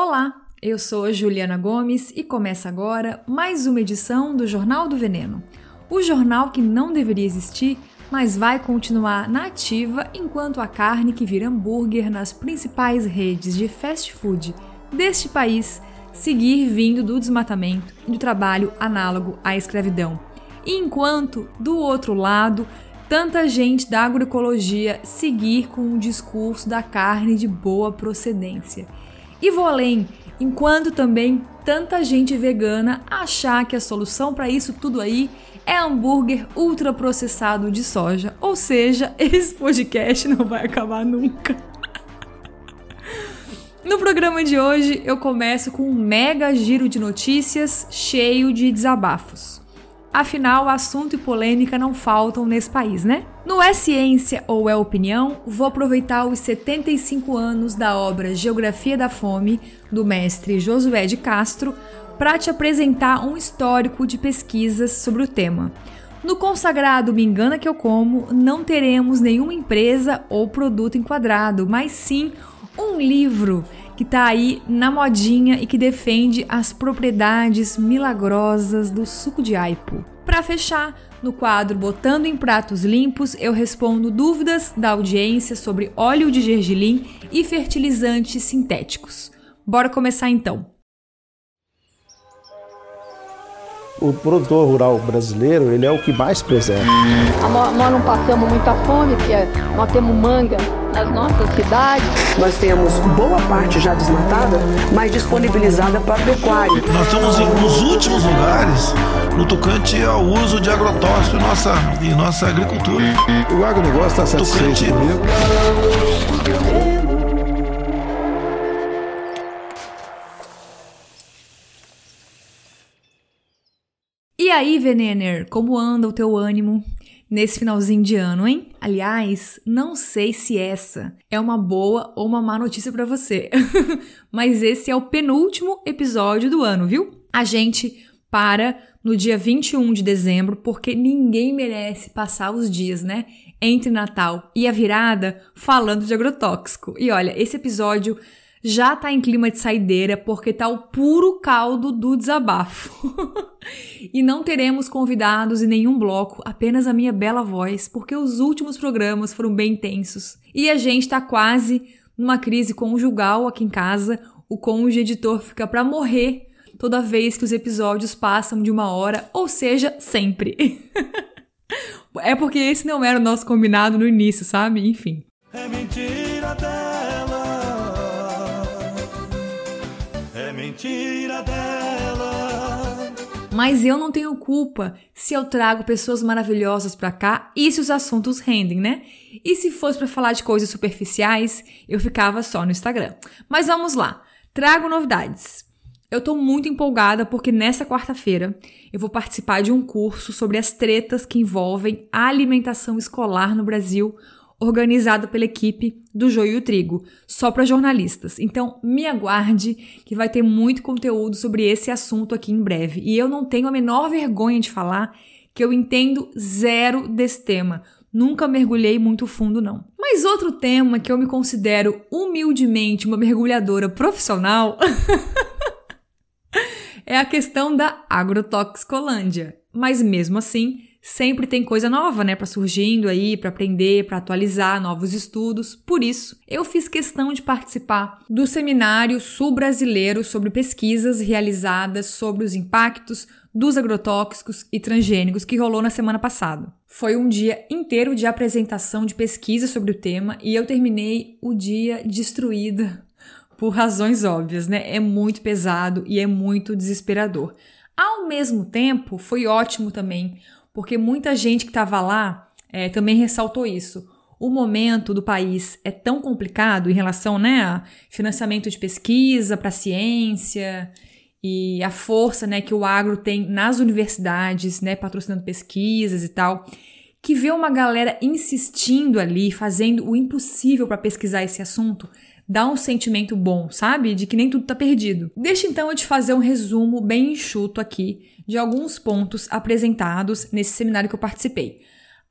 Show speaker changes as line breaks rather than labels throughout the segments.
Olá, eu sou Juliana Gomes e começa agora mais uma edição do Jornal do Veneno. O jornal que não deveria existir, mas vai continuar na ativa enquanto a carne que vira hambúrguer nas principais redes de fast food deste país seguir vindo do desmatamento e do trabalho análogo à escravidão. Enquanto, do outro lado, tanta gente da agroecologia seguir com o discurso da carne de boa procedência. E vou além, enquanto também tanta gente vegana achar que a solução para isso tudo aí é hambúrguer ultraprocessado de soja. Ou seja, esse podcast não vai acabar nunca. No programa de hoje, eu começo com um mega giro de notícias cheio de desabafos. Afinal, assunto e polêmica não faltam nesse país, né? No É Ciência ou É Opinião, vou aproveitar os 75 anos da obra Geografia da Fome, do mestre Josué de Castro, para te apresentar um histórico de pesquisas sobre o tema. No consagrado Me Engana Que Eu Como, não teremos nenhuma empresa ou produto enquadrado, mas sim um livro que está aí na modinha e que defende as propriedades milagrosas do suco de aipo. Para fechar, no quadro Botando em Pratos Limpos, eu respondo dúvidas da audiência sobre óleo de gergelim e fertilizantes sintéticos. Bora começar então.
o produtor rural brasileiro ele é o que mais preserva.
Nós não passamos muita fome, porque nós temos manga nas nossas cidades.
Nós temos boa parte já desmatada, mas disponibilizada para pecuária.
Nós estamos nos últimos lugares no tocante ao uso de agrotóxico em nossa, em nossa agricultura.
O agronegócio está satisfeito tocante... comigo.
E aí, Venener, como anda o teu ânimo nesse finalzinho de ano, hein? Aliás, não sei se essa é uma boa ou uma má notícia para você, mas esse é o penúltimo episódio do ano, viu? A gente para no dia 21 de dezembro porque ninguém merece passar os dias, né? Entre Natal e a virada falando de agrotóxico. E olha, esse episódio já tá em clima de saideira porque tá o puro caldo do desabafo. e não teremos convidados em nenhum bloco, apenas a minha bela voz, porque os últimos programas foram bem intensos. E a gente tá quase numa crise conjugal aqui em casa. O cônjuge editor fica para morrer toda vez que os episódios passam de uma hora, ou seja, sempre. é porque esse não era o nosso combinado no início, sabe? Enfim. É mentira mentira dela. Mas eu não tenho culpa se eu trago pessoas maravilhosas para cá e se os assuntos rendem, né? E se fosse para falar de coisas superficiais, eu ficava só no Instagram. Mas vamos lá. Trago novidades. Eu tô muito empolgada porque nessa quarta-feira eu vou participar de um curso sobre as tretas que envolvem a alimentação escolar no Brasil organizado pela equipe do Joio e o Trigo, só para jornalistas. Então, me aguarde que vai ter muito conteúdo sobre esse assunto aqui em breve. E eu não tenho a menor vergonha de falar que eu entendo zero desse tema. Nunca mergulhei muito fundo, não. Mas outro tema que eu me considero humildemente uma mergulhadora profissional é a questão da agrotoxicolândia. Mas mesmo assim, sempre tem coisa nova, né, para surgindo aí, para aprender, para atualizar novos estudos. Por isso, eu fiz questão de participar do seminário sul brasileiro sobre pesquisas realizadas sobre os impactos dos agrotóxicos e transgênicos que rolou na semana passada. Foi um dia inteiro de apresentação de pesquisa sobre o tema e eu terminei o dia destruída por razões óbvias, né? É muito pesado e é muito desesperador. Ao mesmo tempo, foi ótimo também porque muita gente que estava lá é, também ressaltou isso. O momento do país é tão complicado em relação né, a financiamento de pesquisa para ciência e a força né, que o agro tem nas universidades, né, patrocinando pesquisas e tal, que vê uma galera insistindo ali, fazendo o impossível para pesquisar esse assunto, dá um sentimento bom, sabe? De que nem tudo tá perdido. Deixa então eu te fazer um resumo bem enxuto aqui de alguns pontos apresentados nesse seminário que eu participei.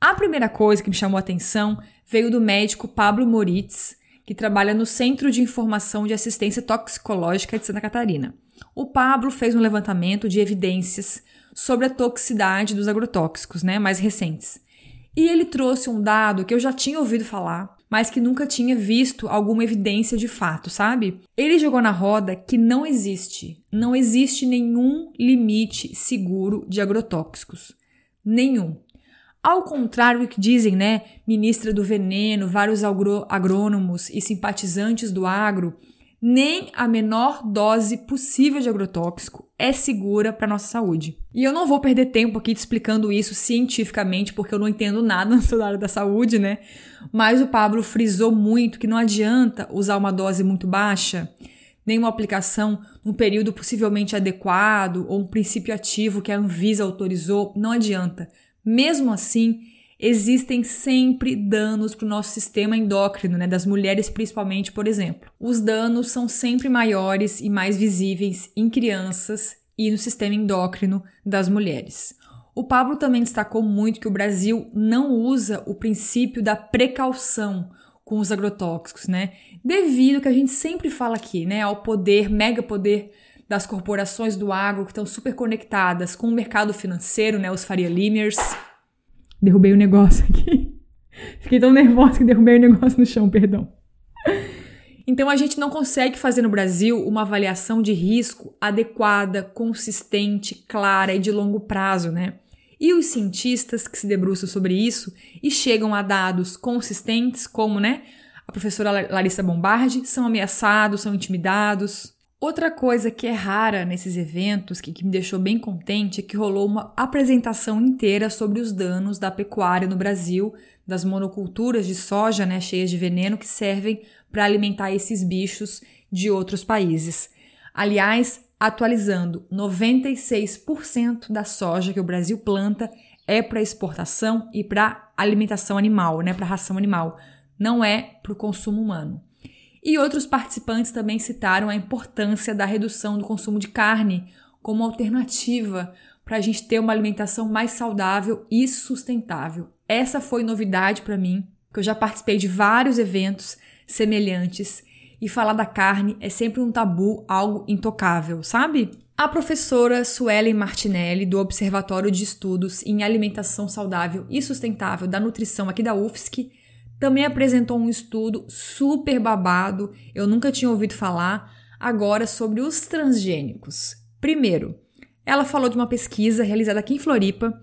A primeira coisa que me chamou a atenção veio do médico Pablo Moritz, que trabalha no Centro de Informação de Assistência Toxicológica de Santa Catarina. O Pablo fez um levantamento de evidências sobre a toxicidade dos agrotóxicos, né, mais recentes. E ele trouxe um dado que eu já tinha ouvido falar, mas que nunca tinha visto alguma evidência de fato, sabe? Ele jogou na roda que não existe, não existe nenhum limite seguro de agrotóxicos. Nenhum. Ao contrário do que dizem, né, ministra do veneno, vários agrônomos e simpatizantes do agro, nem a menor dose possível de agrotóxico é segura para nossa saúde. E eu não vou perder tempo aqui te explicando isso cientificamente, porque eu não entendo nada na área da saúde, né? Mas o Pablo frisou muito que não adianta usar uma dose muito baixa, nem uma aplicação num período possivelmente adequado ou um princípio ativo que a Anvisa autorizou, não adianta. Mesmo assim, existem sempre danos para o nosso sistema endócrino, né, das mulheres principalmente, por exemplo. Os danos são sempre maiores e mais visíveis em crianças e no sistema endócrino das mulheres. O Pablo também destacou muito que o Brasil não usa o princípio da precaução com os agrotóxicos, né? Devido que a gente sempre fala aqui, né, ao poder, mega poder das corporações do agro que estão super conectadas com o mercado financeiro, né, os Faria Limers, Derrubei o negócio aqui. Fiquei tão nervosa que derrubei o negócio no chão, perdão. Então a gente não consegue fazer no Brasil uma avaliação de risco adequada, consistente, clara e de longo prazo, né? E os cientistas que se debruçam sobre isso e chegam a dados consistentes, como, né, a professora Larissa Bombardi, são ameaçados, são intimidados, Outra coisa que é rara nesses eventos, que, que, me deixou bem contente, é que rolou uma apresentação inteira sobre os danos da pecuária no Brasil, das monoculturas de soja, né, cheias de veneno, que servem para alimentar esses bichos de outros países. Aliás, atualizando, 96% da soja que o Brasil planta é para exportação e para alimentação animal, né, para ração animal, não é para o consumo humano. E outros participantes também citaram a importância da redução do consumo de carne como alternativa para a gente ter uma alimentação mais saudável e sustentável. Essa foi novidade para mim, porque eu já participei de vários eventos semelhantes e falar da carne é sempre um tabu, algo intocável, sabe? A professora Suelen Martinelli, do Observatório de Estudos em Alimentação Saudável e Sustentável da Nutrição aqui da UFSC, também apresentou um estudo super babado, eu nunca tinha ouvido falar, agora sobre os transgênicos. Primeiro, ela falou de uma pesquisa realizada aqui em Floripa,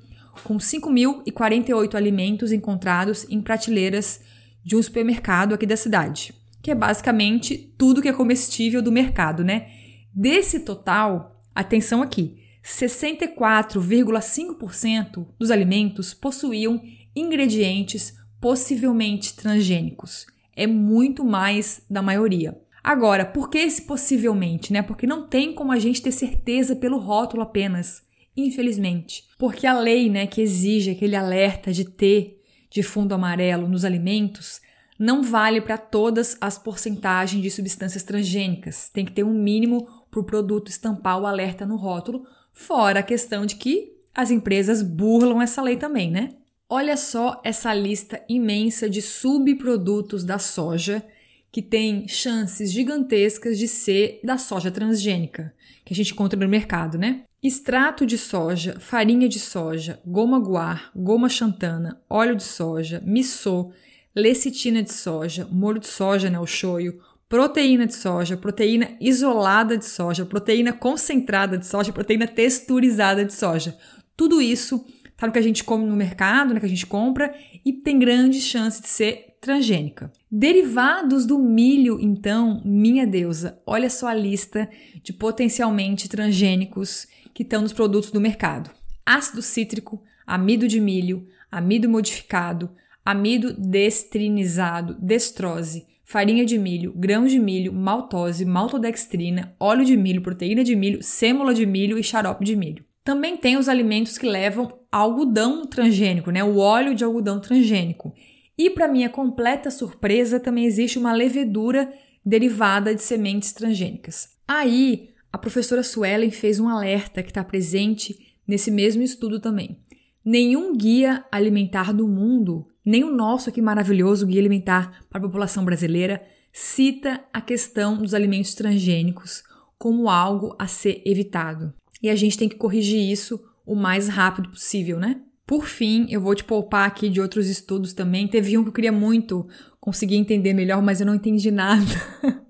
com 5.048 alimentos encontrados em prateleiras de um supermercado aqui da cidade, que é basicamente tudo que é comestível do mercado, né? Desse total, atenção aqui, 64,5% dos alimentos possuíam ingredientes possivelmente transgênicos. É muito mais da maioria. Agora, por que esse possivelmente, né? Porque não tem como a gente ter certeza pelo rótulo apenas, infelizmente. Porque a lei, né, que exige aquele alerta de T de fundo amarelo nos alimentos, não vale para todas as porcentagens de substâncias transgênicas. Tem que ter um mínimo para o produto estampar o alerta no rótulo, fora a questão de que as empresas burlam essa lei também, né? Olha só essa lista imensa de subprodutos da soja que tem chances gigantescas de ser da soja transgênica, que a gente encontra no mercado, né? Extrato de soja, farinha de soja, goma guar, goma xantana, óleo de soja, missô, lecitina de soja, molho de soja, né, o shoyu, proteína de soja, proteína isolada de soja, proteína concentrada de soja, proteína texturizada de soja. Tudo isso tá no que a gente come no mercado, né, que a gente compra, e tem grande chance de ser transgênica. Derivados do milho, então, minha deusa, olha só a lista de potencialmente transgênicos que estão nos produtos do mercado: ácido cítrico, amido de milho, amido modificado, amido destrinizado, destrose, farinha de milho, grãos de milho, maltose, maltodextrina, óleo de milho, proteína de milho, sêmola de milho e xarope de milho. Também tem os alimentos que levam algodão transgênico, né? O óleo de algodão transgênico. E para minha completa surpresa, também existe uma levedura derivada de sementes transgênicas. Aí, a professora Suelen fez um alerta que está presente nesse mesmo estudo também. Nenhum guia alimentar do mundo, nem o nosso aqui maravilhoso guia alimentar para a população brasileira, cita a questão dos alimentos transgênicos como algo a ser evitado. E a gente tem que corrigir isso o mais rápido possível, né? Por fim, eu vou te poupar aqui de outros estudos também. Teve um que eu queria muito conseguir entender melhor, mas eu não entendi nada.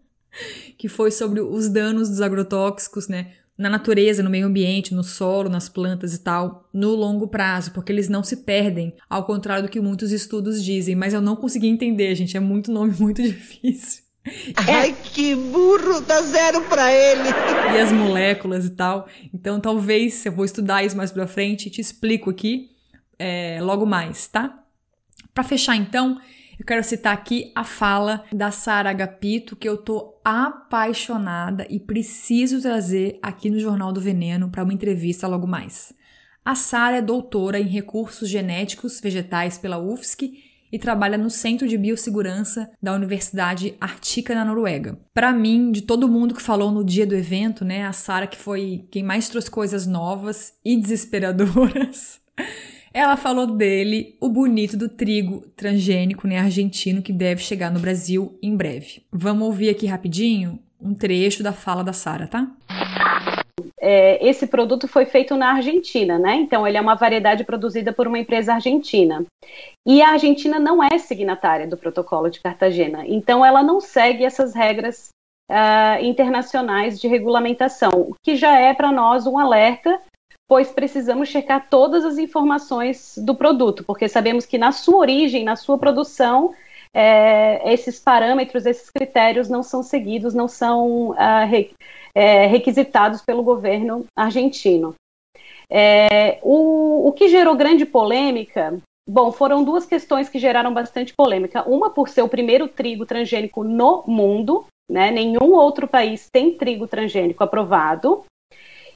que foi sobre os danos dos agrotóxicos, né? Na natureza, no meio ambiente, no solo, nas plantas e tal, no longo prazo, porque eles não se perdem, ao contrário do que muitos estudos dizem. Mas eu não consegui entender, gente. É muito nome muito difícil.
Ai, que burro, dá zero pra ele.
E as moléculas e tal. Então, talvez eu vou estudar isso mais pra frente e te explico aqui é, logo mais, tá? Para fechar, então, eu quero citar aqui a fala da Sara Agapito, que eu tô apaixonada e preciso trazer aqui no Jornal do Veneno para uma entrevista logo mais. A Sara é doutora em recursos genéticos vegetais pela UFSC e trabalha no Centro de Biossegurança da Universidade Arctica na Noruega. Para mim, de todo mundo que falou no dia do evento, né, a Sara que foi quem mais trouxe coisas novas e desesperadoras. Ela falou dele, o bonito do trigo transgênico, né, argentino, que deve chegar no Brasil em breve. Vamos ouvir aqui rapidinho um trecho da fala da Sara, tá?
É, esse produto foi feito na Argentina, né? Então ele é uma variedade produzida por uma empresa argentina. E a Argentina não é signatária do protocolo de Cartagena, então ela não segue essas regras uh, internacionais de regulamentação, o que já é para nós um alerta, pois precisamos checar todas as informações do produto, porque sabemos que na sua origem, na sua produção, é, esses parâmetros, esses critérios não são seguidos, não são uh, re, é, requisitados pelo governo argentino. É, o, o que gerou grande polêmica Bom, foram duas questões que geraram bastante polêmica. Uma por ser o primeiro trigo transgênico no mundo, né? Nenhum outro país tem trigo transgênico aprovado.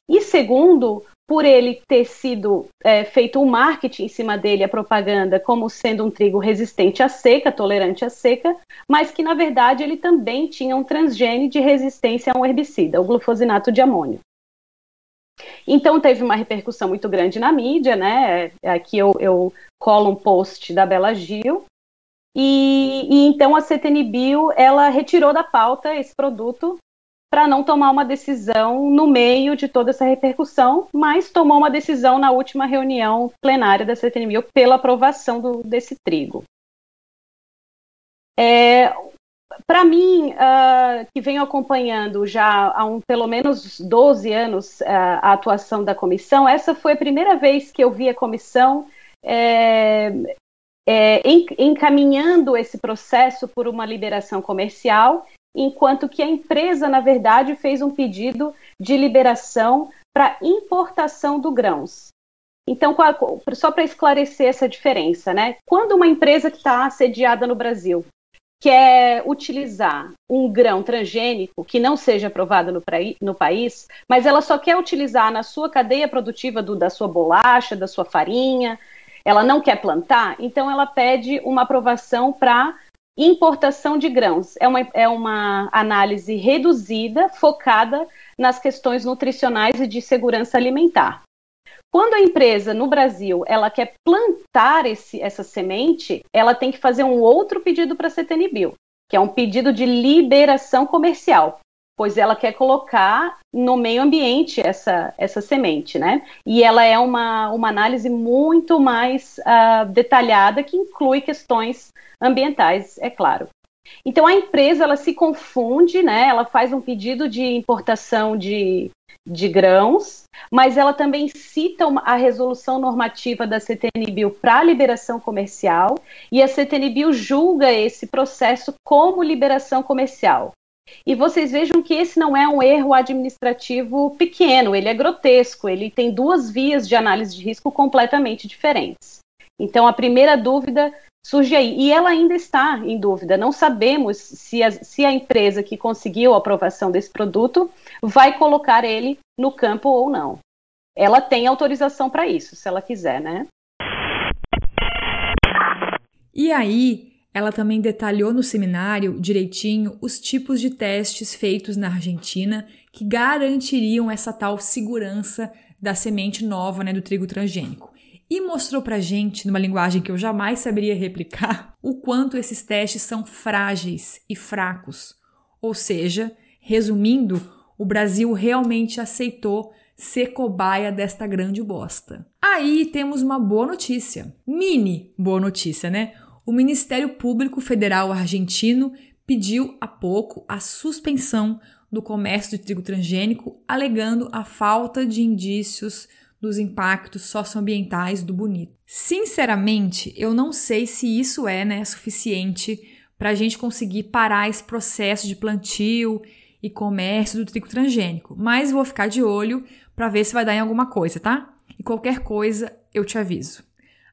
E segundo, por ele ter sido é, feito o um marketing em cima dele, a propaganda, como sendo um trigo resistente à seca, tolerante à seca, mas que na verdade ele também tinha um transgene de resistência a um herbicida, o glufosinato de amônio. Então teve uma repercussão muito grande na mídia, né? Aqui eu, eu colo um post da Bela Gil. E, e então a CTNBio ela retirou da pauta esse produto para não tomar uma decisão no meio de toda essa repercussão, mas tomou uma decisão na última reunião plenária da CTNBio pela aprovação do, desse trigo. É, para mim, uh, que venho acompanhando já há um, pelo menos 12 anos uh, a atuação da comissão, essa foi a primeira vez que eu vi a comissão é, é, encaminhando esse processo por uma liberação comercial, enquanto que a empresa, na verdade, fez um pedido de liberação para importação do grãos. Então, só para esclarecer essa diferença, né? Quando uma empresa que está sediada no Brasil quer utilizar um grão transgênico que não seja aprovado no, no, país, mas ela só quer utilizar na sua cadeia produtiva do, da sua bolacha, da sua farinha, ela não quer plantar, então ela pede uma aprovação para importação de grãos. É uma, é uma análise reduzida, focada nas questões nutricionais e de segurança alimentar. Quando a empresa no Brasil ela quer plantar esse, essa semente, ela tem que fazer um outro pedido para a CTNBio, que é um pedido de liberação comercial, pois ela quer colocar no meio ambiente essa, essa semente, né? E ela é uma, uma análise muito mais uh, detalhada que inclui questões ambientais, é claro. Então a empresa ela se confunde, né? Ela faz um pedido de importação de, de grãos, mas ela também cita a resolução normativa da CTNBio para liberação comercial e a CTNBio julga esse processo como liberação comercial. E vocês vejam que esse não é um erro administrativo pequeno, ele é grotesco, ele tem duas vias de análise de risco completamente diferentes. Então, a primeira dúvida surge aí. E ela ainda está em dúvida. Não sabemos se a, se a empresa que conseguiu a aprovação desse produto vai colocar ele no campo ou não. Ela tem autorização para isso, se ela quiser, né?
E aí, ela também detalhou no seminário direitinho os tipos de testes feitos na Argentina que garantiriam essa tal segurança da semente nova, né, do trigo transgênico. e mostrou pra gente, numa linguagem que eu jamais saberia replicar, o quanto esses testes são frágeis e fracos. Ou seja, resumindo, o Brasil realmente aceitou ser cobaia desta grande bosta. Aí temos uma boa notícia. Mini boa notícia, né? O Ministério Público Federal Argentino pediu há pouco a suspensão do comércio de trigo transgênico, alegando a falta de indícios dos impactos socioambientais do bonito. Sinceramente, eu não sei se isso é né, suficiente para a gente conseguir parar esse processo de plantio e comércio do trigo transgênico, mas vou ficar de olho para ver se vai dar em alguma coisa, tá? E qualquer coisa eu te aviso.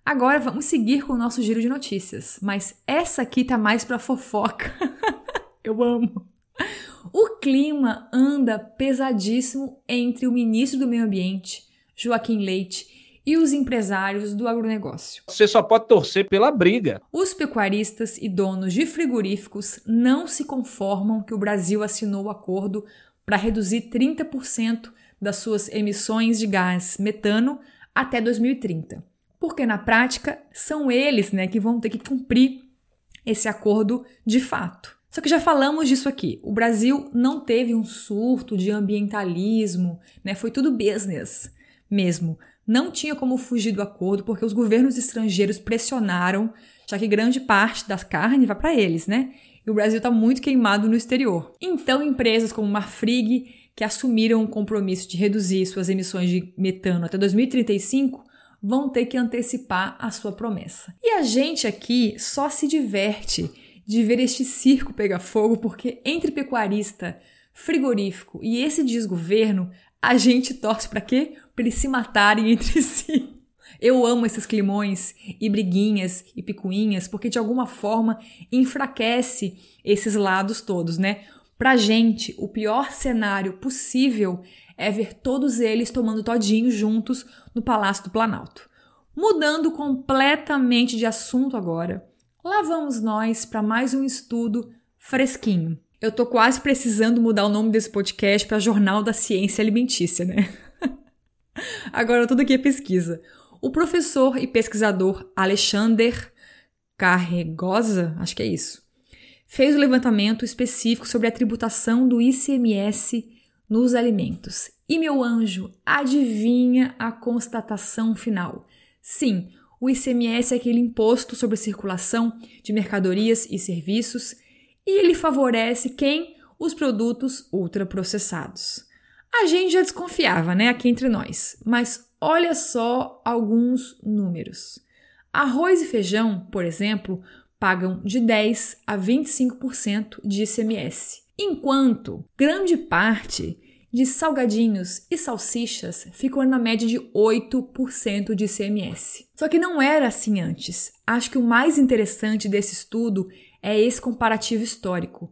Agora vamos seguir com o nosso giro de notícias, mas essa aqui tá mais para fofoca. eu amo. O clima anda pesadíssimo entre o ministro do Meio Ambiente, Joaquim Leite, e os empresários do agronegócio.
Você só pode torcer pela briga.
Os pecuaristas e donos de frigoríficos não se conformam que o Brasil assinou o acordo para reduzir 30% das suas emissões de gás metano até 2030. Porque na prática são eles né, que vão ter que cumprir esse acordo de fato. Só que já falamos disso aqui. O Brasil não teve um surto de ambientalismo, né? Foi tudo business mesmo. Não tinha como fugir do acordo porque os governos estrangeiros pressionaram, já que grande parte das carnes vai para eles, né? E o Brasil está muito queimado no exterior. Então, empresas como Marfrig, que assumiram o compromisso de reduzir suas emissões de metano até 2035, vão ter que antecipar a sua promessa. E a gente aqui só se diverte de ver este circo pegar fogo porque entre pecuarista, frigorífico e esse desgoverno, a gente torce para quê? Para eles se matarem entre si. Eu amo esses climões e briguinhas e picuinhas porque de alguma forma enfraquece esses lados todos, né? Pra gente, o pior cenário possível é ver todos eles tomando todinho juntos no Palácio do Planalto. Mudando completamente de assunto agora, lá vamos nós para mais um estudo fresquinho. Eu tô quase precisando mudar o nome desse podcast para Jornal da Ciência Alimentícia, né? Agora tudo aqui é pesquisa. O professor e pesquisador Alexander Carregosa, acho que é isso, fez o um levantamento específico sobre a tributação do ICMS nos alimentos. E meu anjo, adivinha a constatação final? Sim, o ICMS é aquele imposto sobre a circulação de mercadorias e serviços e ele favorece quem? Os produtos ultraprocessados. A gente já desconfiava, né, aqui entre nós, mas olha só alguns números. Arroz e feijão, por exemplo, pagam de 10 a 25% de ICMS, enquanto grande parte de salgadinhos e salsichas ficou na média de 8% de ICMS. Só que não era assim antes. Acho que o mais interessante desse estudo é esse comparativo histórico.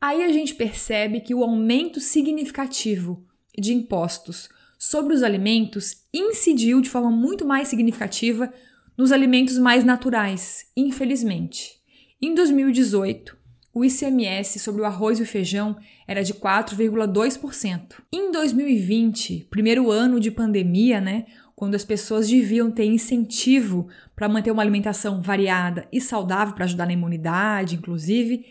Aí a gente percebe que o aumento significativo de impostos sobre os alimentos incidiu de forma muito mais significativa nos alimentos mais naturais, infelizmente. Em 2018, o ICMS sobre o arroz e o feijão era de 4,2%. Em 2020, primeiro ano de pandemia, né, quando as pessoas deviam ter incentivo para manter uma alimentação variada e saudável para ajudar na imunidade, inclusive,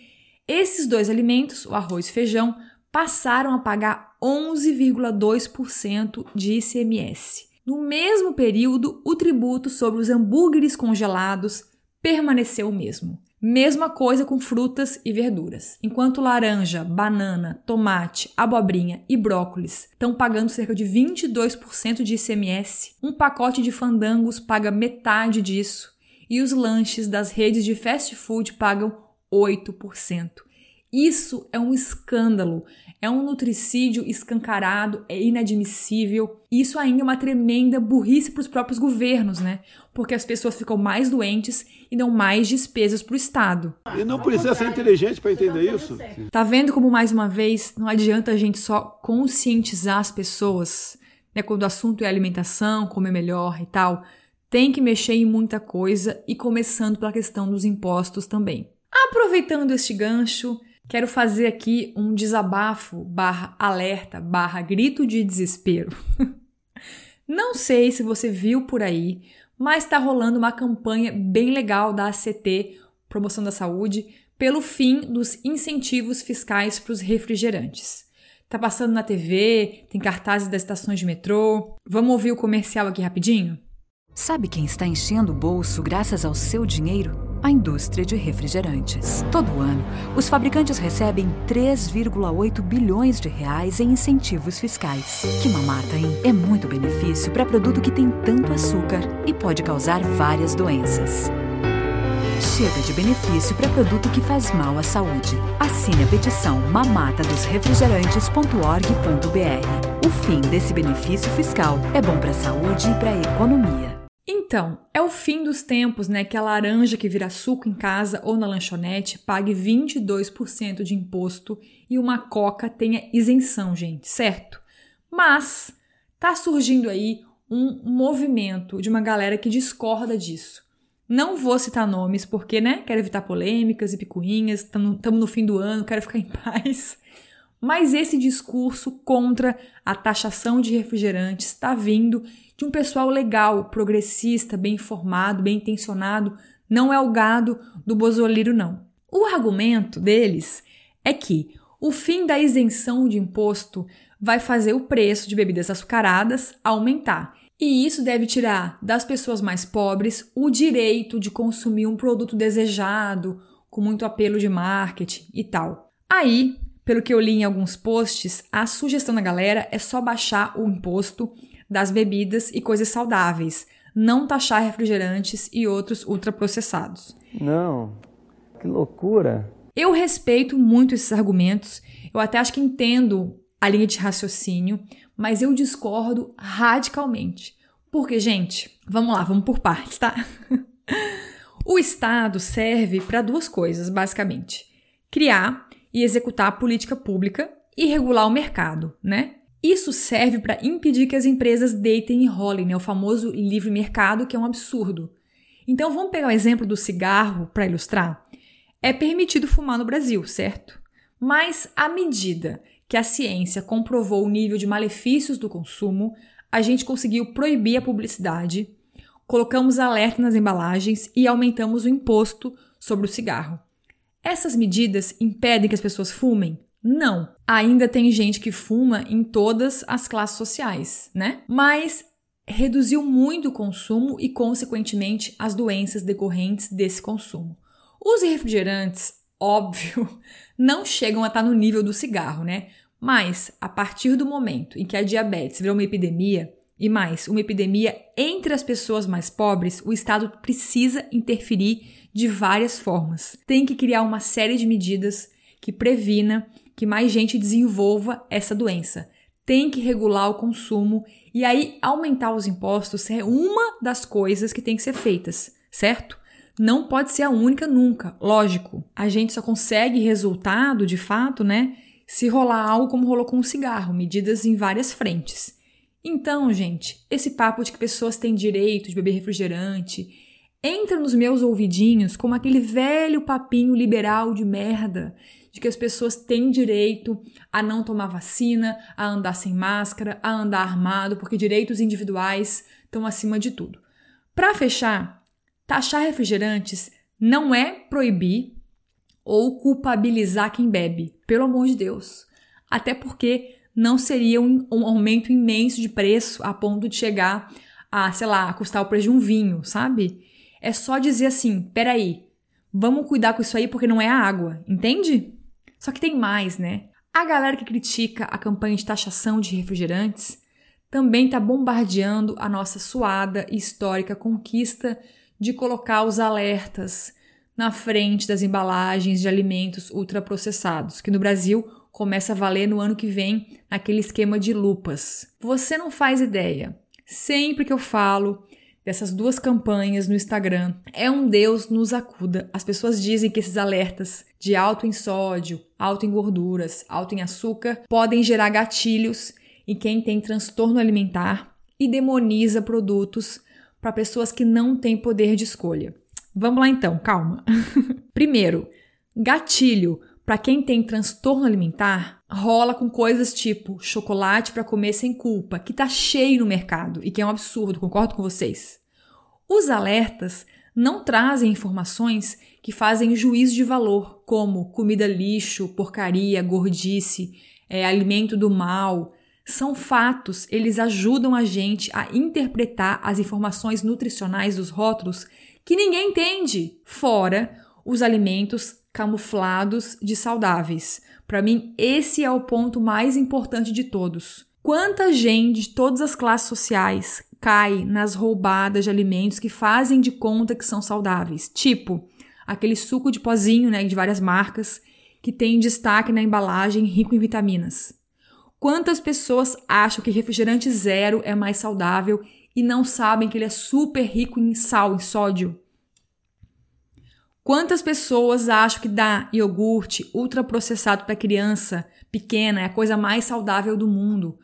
esses dois alimentos, o arroz e o feijão, passaram a pagar 11,2% de ICMS. No mesmo período, o tributo sobre os hambúrgueres congelados permaneceu o mesmo. Mesma coisa com frutas e verduras. Enquanto laranja, banana, tomate, abobrinha e brócolis estão pagando cerca de 22% de ICMS, um pacote de fandangos paga metade disso e os lanches das redes de fast food pagam 8%. Isso é um escândalo, é um nutricídio escancarado, é inadmissível. Isso ainda é uma tremenda burrice para os próprios governos, né? Porque as pessoas ficam mais doentes e dão mais despesas para o Estado.
E não precisa ser inteligente para entender isso.
Tá vendo como, mais uma vez, não adianta a gente só conscientizar as pessoas, né? Quando o assunto é alimentação, comer melhor e tal. Tem que mexer em muita coisa e começando pela questão dos impostos também. Aproveitando este gancho, quero fazer aqui um desabafo barra alerta barra grito de desespero. Não sei se você viu por aí, mas está rolando uma campanha bem legal da ACT, Promoção da Saúde, pelo fim dos incentivos fiscais para os refrigerantes. Tá passando na TV, tem cartazes das estações de metrô. Vamos ouvir o comercial aqui rapidinho?
Sabe quem está enchendo o bolso graças ao seu dinheiro? A indústria de refrigerantes. Todo ano, os fabricantes recebem 3,8 bilhões de reais em incentivos fiscais. Que mamata, hein? É muito benefício para produto que tem tanto açúcar e pode causar várias doenças. Chega de benefício para produto que faz mal à saúde. Assine a petição mamatadosrefrigerantes.org.br. O fim desse benefício fiscal é bom para a saúde e para a economia.
Então, é o fim dos tempos, né, que a laranja que vira suco em casa ou na lanchonete pague 22% de imposto e uma coca tenha isenção, gente, certo? Mas tá surgindo aí um movimento de uma galera que discorda disso. Não vou citar nomes porque, né, quero evitar polêmicas e picuinhas, estamos no fim do ano, quero ficar em paz. Mas esse discurso contra a taxação de refrigerantes está vindo de um pessoal legal, progressista, bem informado, bem intencionado, não é o gado do bozoliro, não. O argumento deles é que o fim da isenção de imposto vai fazer o preço de bebidas açucaradas aumentar. E isso deve tirar das pessoas mais pobres o direito de consumir um produto desejado, com muito apelo de marketing e tal. Aí, pelo que eu li em alguns posts, a sugestão da galera é só baixar o imposto das bebidas e coisas saudáveis, não taxar refrigerantes e outros ultraprocessados.
Não, que loucura!
Eu respeito muito esses argumentos, eu até acho que entendo a linha de raciocínio, mas eu discordo radicalmente. Porque, gente, vamos lá, vamos por partes, tá? o Estado serve para duas coisas, basicamente: criar e executar a política pública e regular o mercado, né? Isso serve para impedir que as empresas deitem e rolem, né? o famoso livre mercado, que é um absurdo. Então vamos pegar o exemplo do cigarro para ilustrar. É permitido fumar no Brasil, certo? Mas à medida que a ciência comprovou o nível de malefícios do consumo, a gente conseguiu proibir a publicidade, colocamos alerta nas embalagens e aumentamos o imposto sobre o cigarro. Essas medidas impedem que as pessoas fumem? Não. Ainda tem gente que fuma em todas as classes sociais, né? Mas reduziu muito o consumo e, consequentemente, as doenças decorrentes desse consumo. Os refrigerantes, óbvio, não chegam a estar no nível do cigarro, né? Mas a partir do momento em que a diabetes virou uma epidemia, e mais, uma epidemia entre as pessoas mais pobres, o Estado precisa interferir de várias formas. Tem que criar uma série de medidas que previna que mais gente desenvolva essa doença. Tem que regular o consumo e aí aumentar os impostos é uma das coisas que tem que ser feitas, certo? Não pode ser a única nunca, lógico. A gente só consegue resultado, de fato, né, se rolar algo como rolou com o cigarro, medidas em várias frentes. Então, gente, esse papo de que pessoas têm direito de beber refrigerante entra nos meus ouvidinhos como aquele velho papinho liberal de merda de que as pessoas têm direito a não tomar vacina, a andar sem máscara, a andar armado, porque direitos individuais estão acima de tudo. Para fechar, taxar refrigerantes não é proibir ou culpabilizar quem bebe, pelo amor de Deus. Até porque não seria um, um aumento imenso de preço a ponto de chegar a, sei lá, a custar o preço de um vinho, sabe? É só dizer assim: peraí, vamos cuidar com isso aí porque não é a água, entende? Só que tem mais, né? A galera que critica a campanha de taxação de refrigerantes também está bombardeando a nossa suada e histórica conquista de colocar os alertas na frente das embalagens de alimentos ultraprocessados, que no Brasil começa a valer no ano que vem naquele esquema de lupas. Você não faz ideia. Sempre que eu falo dessas duas campanhas no Instagram é um Deus nos acuda. As pessoas dizem que esses alertas de alto em sódio, alto em gorduras, alto em açúcar podem gerar gatilhos em quem tem transtorno alimentar e demoniza produtos para pessoas que não têm poder de escolha. Vamos lá então, calma. Primeiro, gatilho para quem tem transtorno alimentar rola com coisas tipo chocolate para comer sem culpa, que tá cheio no mercado e que é um absurdo, concordo com vocês. Os alertas não trazem informações que fazem juízo de valor, como comida lixo, porcaria, gordice, é, alimento do mal. São fatos, eles ajudam a gente a interpretar as informações nutricionais dos rótulos que ninguém entende, fora os alimentos camuflados de saudáveis. Para mim, esse é o ponto mais importante de todos. Quanta gente de todas as classes sociais cai nas roubadas de alimentos que fazem de conta que são saudáveis, tipo aquele suco de pozinho, né, de várias marcas, que tem destaque na embalagem rico em vitaminas. Quantas pessoas acham que refrigerante zero é mais saudável e não sabem que ele é super rico em sal, em sódio? Quantas pessoas acham que dar iogurte ultraprocessado para criança pequena é a coisa mais saudável do mundo?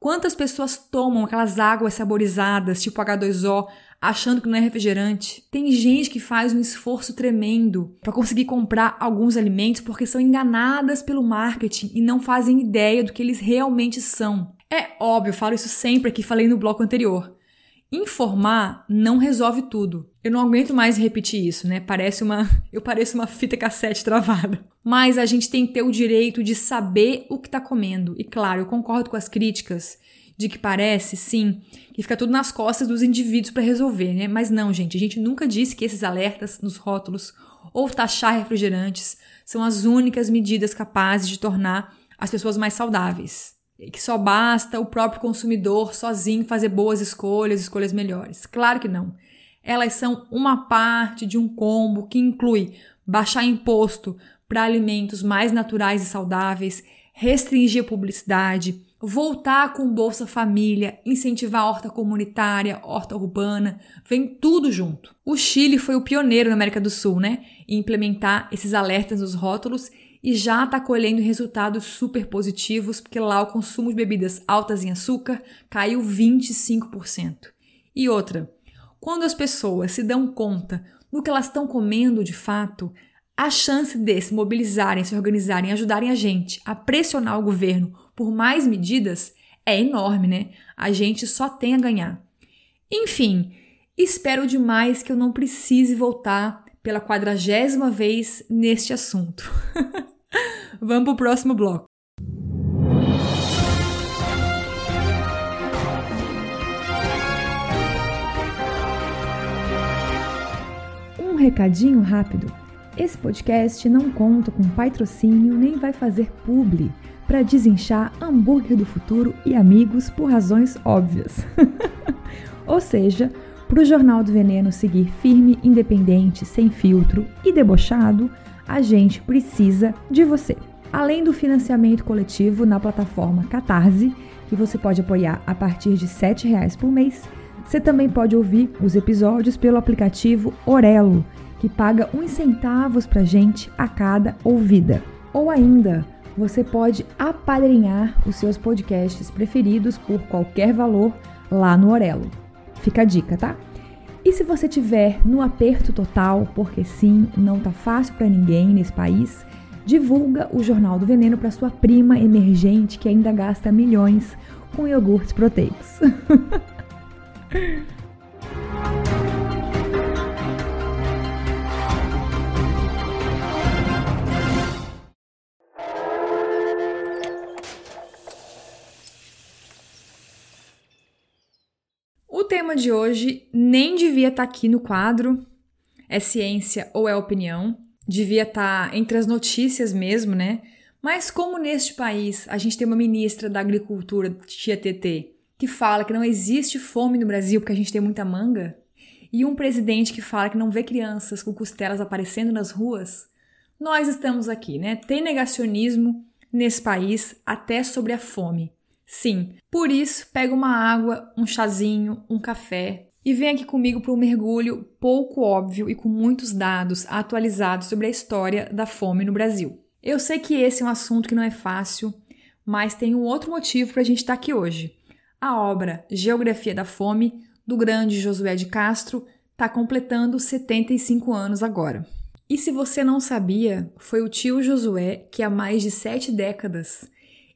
Quantas pessoas tomam aquelas águas saborizadas, tipo H2O, achando que não é refrigerante? Tem gente que faz um esforço tremendo para conseguir comprar alguns alimentos porque são enganadas pelo marketing e não fazem ideia do que eles realmente são. É óbvio, falo isso sempre aqui, falei no bloco anterior. Informar não resolve tudo. Eu não aguento mais repetir isso, né? Parece uma. Eu pareço uma fita cassete travada. Mas a gente tem que ter o direito de saber o que está comendo. E claro, eu concordo com as críticas de que parece, sim, que fica tudo nas costas dos indivíduos para resolver, né? Mas não, gente, a gente nunca disse que esses alertas nos rótulos ou taxar refrigerantes são as únicas medidas capazes de tornar as pessoas mais saudáveis que só basta o próprio consumidor sozinho fazer boas escolhas, escolhas melhores. Claro que não. Elas são uma parte de um combo que inclui baixar imposto para alimentos mais naturais e saudáveis, restringir a publicidade, voltar com Bolsa Família, incentivar a horta comunitária, horta urbana, vem tudo junto. O Chile foi o pioneiro na América do Sul, né, em implementar esses alertas nos rótulos e já está colhendo resultados super positivos, porque lá o consumo de bebidas altas em açúcar caiu 25%. E outra, quando as pessoas se dão conta do que elas estão comendo de fato, a chance de se mobilizarem, se organizarem, ajudarem a gente a pressionar o governo por mais medidas é enorme, né? A gente só tem a ganhar. Enfim, espero demais que eu não precise voltar pela quadragésima vez neste assunto. Vamos pro próximo bloco. Um recadinho rápido. Esse podcast não conta com patrocínio nem vai fazer publi para desinchar hambúrguer do futuro e amigos por razões óbvias. Ou seja, para o Jornal do Veneno seguir firme, independente, sem filtro e debochado, a gente precisa de você. Além do financiamento coletivo na plataforma Catarse, que você pode apoiar a partir de R$ 7,00 por mês, você também pode ouvir os episódios pelo aplicativo Orelo, que paga uns centavos pra gente a cada ouvida. Ou ainda, você pode apadrinhar os seus podcasts preferidos por qualquer valor lá no Orelo. Fica a dica, tá? E se você tiver no aperto total, porque sim, não tá fácil para ninguém nesse país, divulga o Jornal do Veneno para sua prima emergente que ainda gasta milhões com iogurtes proteicos. de hoje nem devia estar tá aqui no quadro. É ciência ou é opinião? Devia estar tá entre as notícias mesmo, né? Mas como neste país a gente tem uma ministra da Agricultura, Tia TT, que fala que não existe fome no Brasil porque a gente tem muita manga, e um presidente que fala que não vê crianças com costelas aparecendo nas ruas, nós estamos aqui, né? Tem negacionismo nesse país até sobre a fome. Sim, por isso pega uma água, um chazinho, um café e vem aqui comigo para um mergulho pouco óbvio e com muitos dados atualizados sobre a história da fome no Brasil. Eu sei que esse é um assunto que não é fácil, mas tem um outro motivo para a gente estar tá aqui hoje. A obra Geografia da Fome, do grande Josué de Castro, está completando 75 anos agora. E se você não sabia, foi o tio Josué que há mais de sete décadas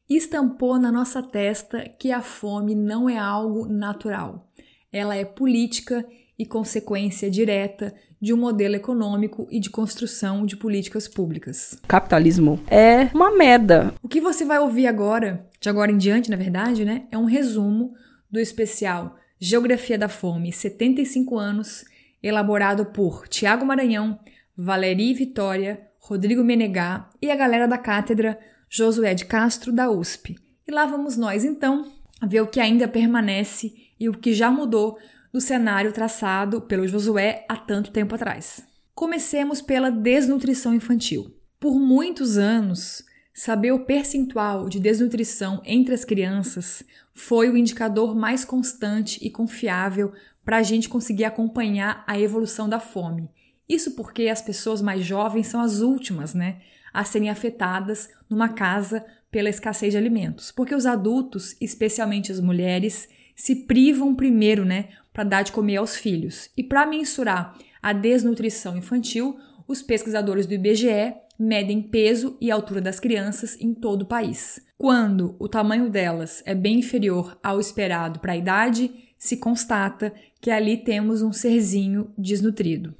estampou na nossa testa que a fome não é algo natural. Ela é política e consequência direta de um modelo econômico e de construção de políticas públicas.
Capitalismo é uma merda.
O que você vai ouvir agora, de agora em diante, na verdade, né, é um resumo do especial Geografia da Fome 75 anos, elaborado por Tiago Maranhão, Valerie Vitória, Rodrigo Menegá e a galera da cátedra Josué de Castro da USP. E lá vamos nós então ver o que ainda permanece e o que já mudou do cenário traçado pelo Josué há tanto tempo atrás. Comecemos pela desnutrição infantil. Por muitos anos, saber o percentual de desnutrição entre as crianças foi o indicador mais constante e confiável para a gente conseguir acompanhar a evolução da fome. Isso porque as pessoas mais jovens são as últimas, né, a serem afetadas numa casa pela escassez de alimentos, porque os adultos, especialmente as mulheres, se privam primeiro, né, para dar de comer aos filhos. E para mensurar a desnutrição infantil, os pesquisadores do IBGE medem peso e altura das crianças em todo o país. Quando o tamanho delas é bem inferior ao esperado para a idade, se constata que ali temos um serzinho desnutrido.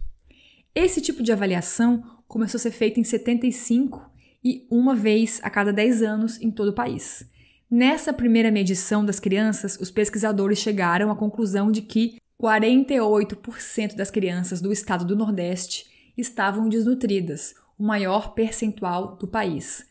Esse tipo de avaliação começou a ser feita em 75 e uma vez a cada 10 anos em todo o país. Nessa primeira medição das crianças, os pesquisadores chegaram à conclusão de que 48% das crianças do estado do Nordeste estavam desnutridas, o maior percentual do país.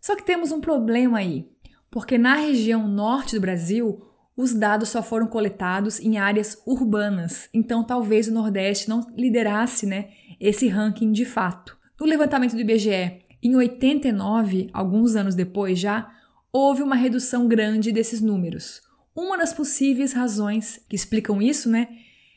Só que temos um problema aí, porque na região norte do Brasil, os dados só foram coletados em áreas urbanas, então talvez o Nordeste não liderasse né, esse ranking de fato. No levantamento do IBGE, em 89, alguns anos depois já, houve uma redução grande desses números. Uma das possíveis razões que explicam isso, né,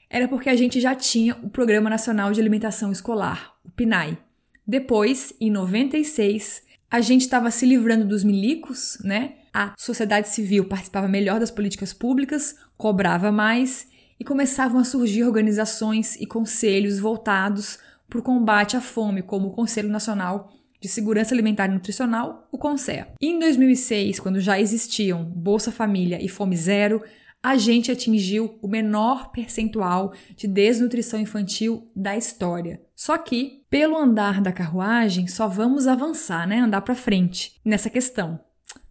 era porque a gente já tinha o Programa Nacional de Alimentação Escolar, o PNAE. Depois, em 96, a gente estava se livrando dos milicos, né? A sociedade civil participava melhor das políticas públicas, cobrava mais e começavam a surgir organizações e conselhos voltados para o combate à fome, como o Conselho Nacional de Segurança Alimentar e Nutricional, o CONSEA. Em 2006, quando já existiam Bolsa Família e Fome Zero, a gente atingiu o menor percentual de desnutrição infantil da história. Só que, pelo andar da carruagem, só vamos avançar, né? Andar para frente nessa questão.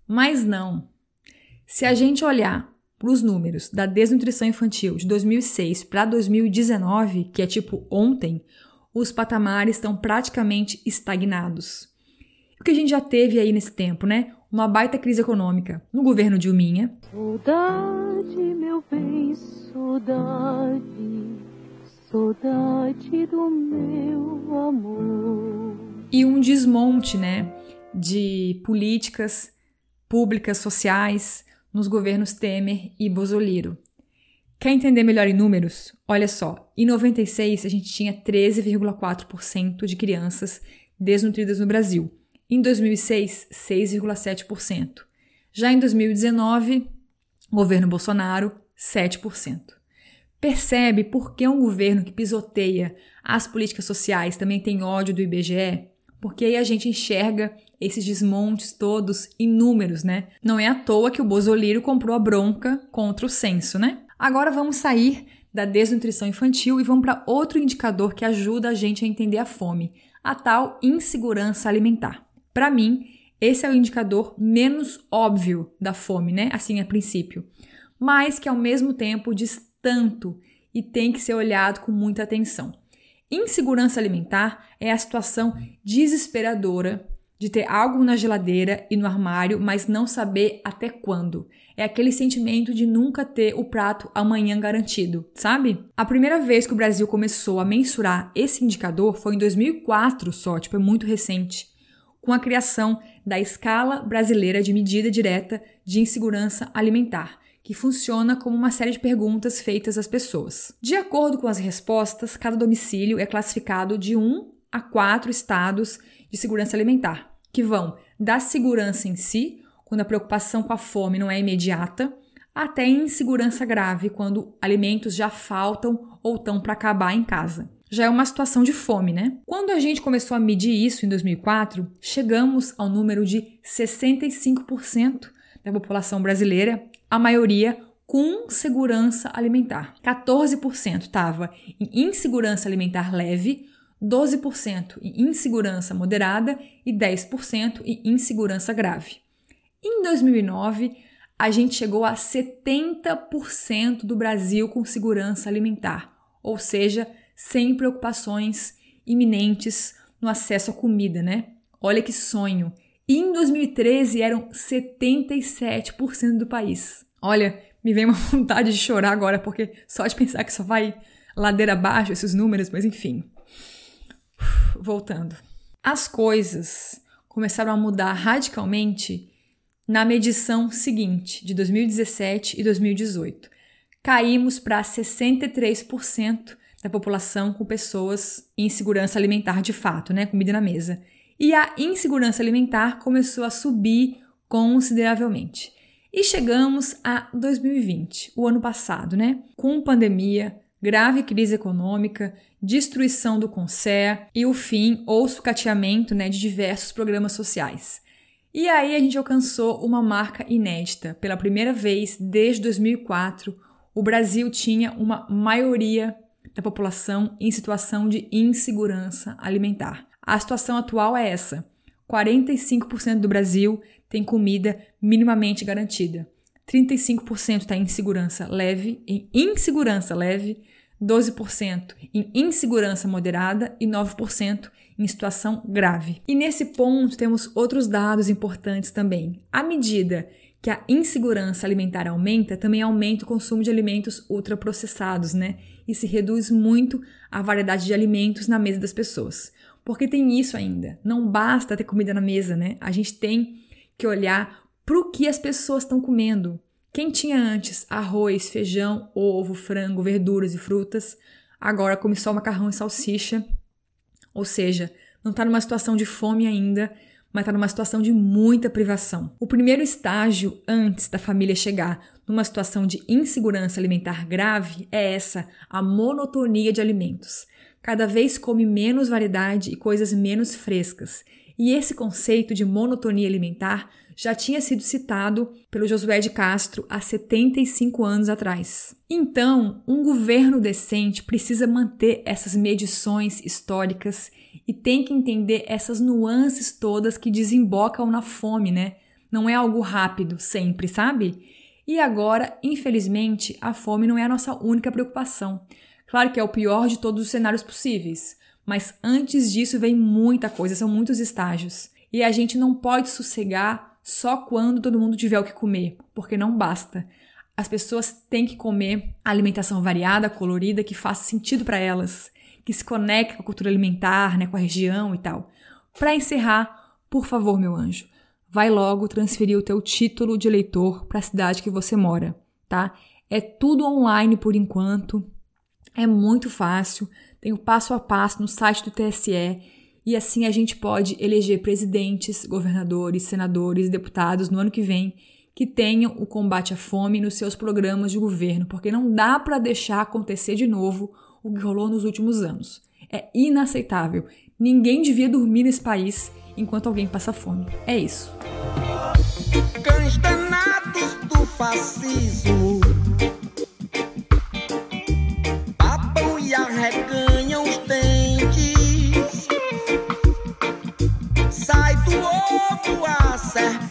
Mas não. Se a gente olhar para os números da desnutrição infantil de 2006 para 2019, que é tipo ontem, os patamares estão praticamente estagnados. O que a gente já teve aí nesse tempo, né? Uma baita crise econômica no governo Dilminha. Saudade, meu bem, saudade, saudade do meu amor. E um desmonte, né, de políticas públicas sociais nos governos Temer e Bozoliro. Quer entender melhor em números? Olha só, em 96 a gente tinha 13,4% de crianças desnutridas no Brasil. Em 2006, 6,7%. Já em 2019, governo Bolsonaro, 7%. Percebe por que um governo que pisoteia as políticas sociais também tem ódio do IBGE? Porque aí a gente enxerga esses desmontes todos em números, né? Não é à toa que o Bozoliro comprou a bronca contra o censo, né? Agora vamos sair da desnutrição infantil e vamos para outro indicador que ajuda a gente a entender a fome, a tal insegurança alimentar. Para mim, esse é o indicador menos óbvio da fome, né? Assim a princípio, mas que ao mesmo tempo diz tanto e tem que ser olhado com muita atenção. Insegurança alimentar é a situação desesperadora de ter algo na geladeira e no armário, mas não saber até quando. É aquele sentimento de nunca ter o prato amanhã garantido, sabe? A primeira vez que o Brasil começou a mensurar esse indicador foi em 2004 só, tipo, é muito recente, com a criação da Escala Brasileira de Medida Direta de Insegurança Alimentar, que funciona como uma série de perguntas feitas às pessoas. De acordo com as respostas, cada domicílio é classificado de 1 a 4 estados de segurança alimentar que vão da segurança em si, quando a preocupação com a fome não é imediata, até insegurança grave, quando alimentos já faltam ou estão para acabar em casa. Já é uma situação de fome, né? Quando a gente começou a medir isso em 2004, chegamos ao número de 65% da população brasileira, a maioria com segurança alimentar. 14% estava em insegurança alimentar leve, 12% em insegurança moderada e 10% em insegurança grave. Em 2009, a gente chegou a 70% do Brasil com segurança alimentar, ou seja, sem preocupações iminentes no acesso à comida, né? Olha que sonho! E em 2013 eram 77% do país. Olha, me vem uma vontade de chorar agora, porque só de pensar que só vai ladeira abaixo esses números, mas enfim. Voltando. As coisas começaram a mudar radicalmente na medição seguinte, de 2017 e 2018. Caímos para 63% da população com pessoas em insegurança alimentar de fato, né, comida na mesa e a insegurança alimentar começou a subir consideravelmente. E chegamos a 2020, o ano passado, né? Com pandemia, grave crise econômica, destruição do Concer e o fim ou sucateamento né, de diversos programas sociais. E aí a gente alcançou uma marca inédita. Pela primeira vez desde 2004, o Brasil tinha uma maioria da população em situação de insegurança alimentar. A situação atual é essa: 45% do Brasil tem comida minimamente garantida. 35% está em segurança leve, em insegurança leve, 12% em insegurança moderada e 9% em situação grave. E nesse ponto temos outros dados importantes também. À medida que a insegurança alimentar aumenta, também aumenta o consumo de alimentos ultraprocessados, né? E se reduz muito a variedade de alimentos na mesa das pessoas. Porque tem isso ainda. Não basta ter comida na mesa, né? A gente tem que olhar para o que as pessoas estão comendo. Quem tinha antes arroz, feijão, ovo, frango, verduras e frutas, agora come só macarrão e salsicha. Ou seja, não está numa situação de fome ainda, mas está numa situação de muita privação. O primeiro estágio antes da família chegar numa situação de insegurança alimentar grave é essa, a monotonia de alimentos cada vez come menos variedade e coisas menos frescas. E esse conceito de monotonia alimentar já tinha sido citado pelo Josué de Castro há 75 anos atrás. Então, um governo decente precisa manter essas medições históricas e tem que entender essas nuances todas que desembocam na fome, né? Não é algo rápido sempre, sabe? E agora, infelizmente, a fome não é a nossa única preocupação. Claro que é o pior de todos os cenários possíveis, mas antes disso vem muita coisa, são muitos estágios. E a gente não pode sossegar só quando todo mundo tiver o que comer, porque não basta. As pessoas têm que comer alimentação variada, colorida, que faça sentido para elas, que se conecte com a cultura alimentar, né, com a região e tal. Para encerrar, por favor, meu anjo, vai logo transferir o teu título de eleitor para a cidade que você mora, tá? É tudo online por enquanto. É muito fácil, tem o passo a passo no site do TSE e assim a gente pode eleger presidentes, governadores, senadores, deputados no ano que vem que tenham o combate à fome nos seus programas de governo, porque não dá para deixar acontecer de novo o que rolou nos últimos anos. É inaceitável. Ninguém devia dormir nesse país enquanto alguém passa fome. É isso.
Cães danados do fascismo arreganham os. Sai do ovo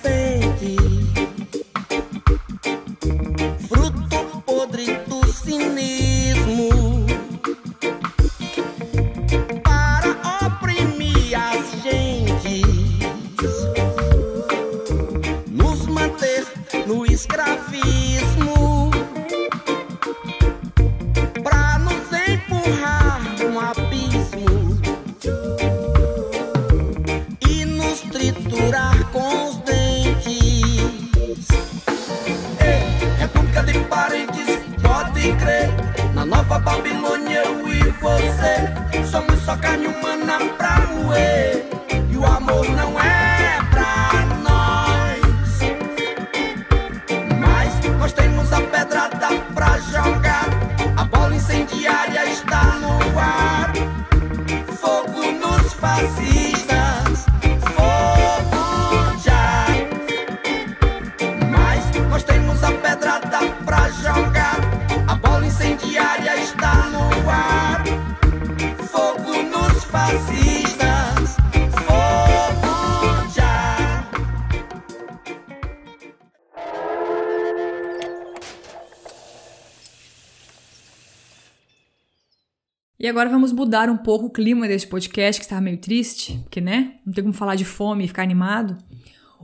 agora vamos mudar um pouco o clima deste podcast que estava meio triste, porque né, não tem como falar de fome e ficar animado.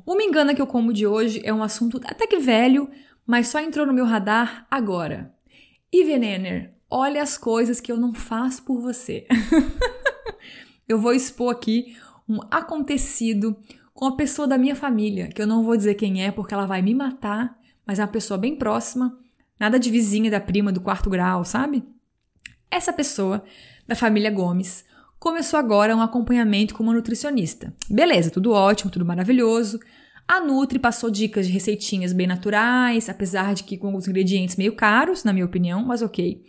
O Me Engana que eu como de hoje é um assunto até que velho, mas só entrou no meu radar agora. Ivenenner, olha as coisas que eu não faço por você. eu vou expor aqui um acontecido com a pessoa da minha família, que eu não vou dizer quem é porque ela vai me matar, mas é uma pessoa bem próxima, nada de vizinha da prima do quarto grau, sabe? Essa pessoa da família Gomes começou agora um acompanhamento com uma nutricionista. Beleza, tudo ótimo, tudo maravilhoso. A Nutri passou dicas de receitinhas bem naturais, apesar de que com alguns ingredientes meio caros, na minha opinião, mas ok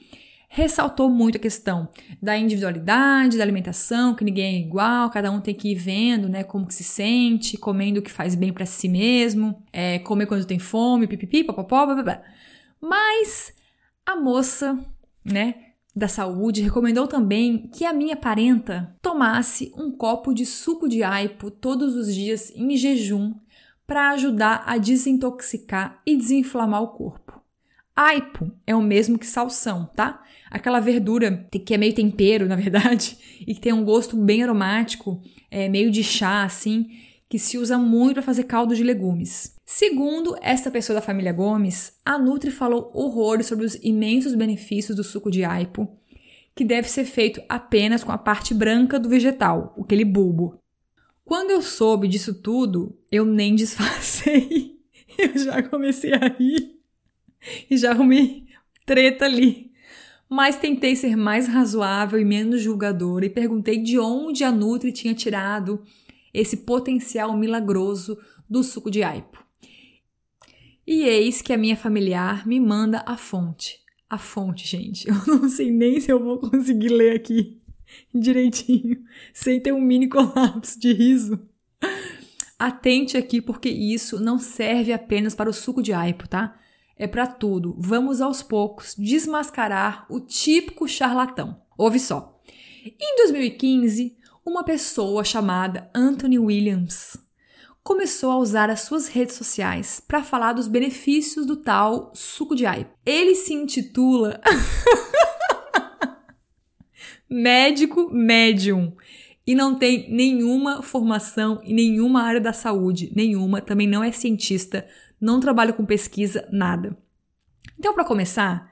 ressaltou muito a questão da individualidade, da alimentação, que ninguém é igual, cada um tem que ir vendo, né, como que se sente, comendo o que faz bem para si mesmo, é, comer quando tem fome, pipipi, papapó, blá. Mas a moça, né, da saúde recomendou também que a minha parenta tomasse um copo de suco de aipo todos os dias em jejum para ajudar a desintoxicar e desinflamar o corpo. Aipo é o mesmo que salsão, tá? aquela verdura que é meio tempero, na verdade, e que tem um gosto bem aromático, é, meio de chá, assim, que se usa muito para fazer caldo de legumes. Segundo esta pessoa da família Gomes, a Nutri falou horrores sobre os imensos benefícios do suco de aipo, que deve ser feito apenas com a parte branca do vegetal, aquele bulbo. Quando eu soube disso tudo, eu nem disfarcei. Eu já comecei a rir e já arrumei treta ali mas tentei ser mais razoável e menos julgadora e perguntei de onde a Nutri tinha tirado esse potencial milagroso do suco de aipo. E eis que a minha familiar me manda a fonte. A fonte, gente. Eu não sei nem se eu vou conseguir ler aqui direitinho, sem ter um mini colapso de riso. Atente aqui porque isso não serve apenas para o suco de aipo, tá? é para tudo. Vamos aos poucos desmascarar o típico charlatão. Ouve só. Em 2015, uma pessoa chamada Anthony Williams começou a usar as suas redes sociais para falar dos benefícios do tal suco de aipo. Ele se intitula médico médium e não tem nenhuma formação em nenhuma área da saúde, nenhuma, também não é cientista, não trabalho com pesquisa, nada. Então, para começar,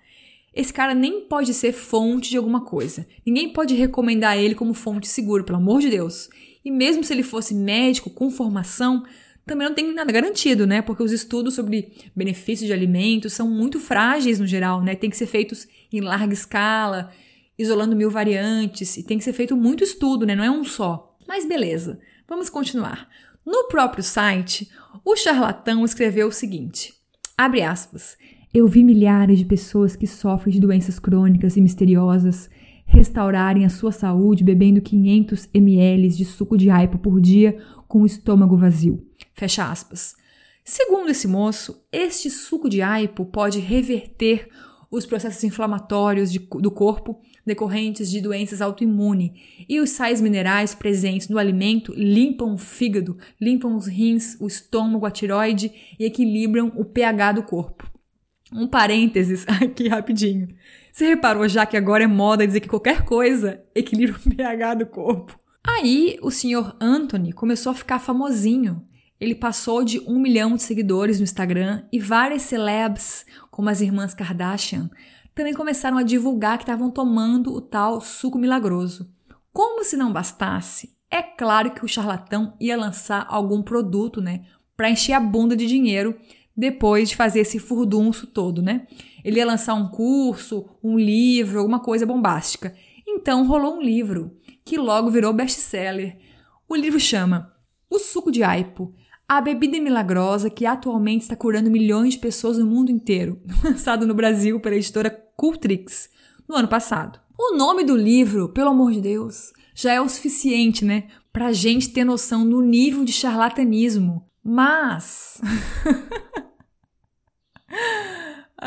esse cara nem pode ser fonte de alguma coisa. Ninguém pode recomendar ele como fonte segura, pelo amor de Deus. E mesmo se ele fosse médico com formação, também não tem nada garantido, né? Porque os estudos sobre benefícios de alimentos são muito frágeis no geral, né? Tem que ser feitos em larga escala, isolando mil variantes, e tem que ser feito muito estudo, né? Não é um só. Mas beleza, vamos continuar. No próprio site, o charlatão escreveu o seguinte: abre aspas. Eu vi milhares de pessoas que sofrem de doenças crônicas e misteriosas restaurarem a sua saúde bebendo 500 ml de suco de aipo por dia com o estômago vazio. Fecha aspas. Segundo esse moço, este suco de aipo pode reverter os processos inflamatórios de, do corpo decorrentes de doenças autoimunes e os sais minerais presentes no alimento limpam o fígado, limpam os rins, o estômago, a tiroide e equilibram o pH do corpo. Um parênteses aqui rapidinho. Você reparou já que agora é moda dizer que qualquer coisa equilibra o pH do corpo? Aí o senhor Anthony começou a ficar famosinho. Ele passou de um milhão de seguidores no Instagram e várias celebs, como as irmãs Kardashian, também começaram a divulgar que estavam tomando o tal suco milagroso. Como se não bastasse, é claro que o charlatão ia lançar algum produto, né, para encher a bunda de dinheiro depois de fazer esse furdunço todo, né? Ele ia lançar um curso, um livro, alguma coisa bombástica. Então rolou um livro que logo virou best-seller. O livro chama O Suco de Aipo, a bebida milagrosa que atualmente está curando milhões de pessoas no mundo inteiro, lançado no Brasil pela editora Cultrix no ano passado. O nome do livro, pelo amor de Deus, já é o suficiente, né, pra gente ter noção do nível de charlatanismo. Mas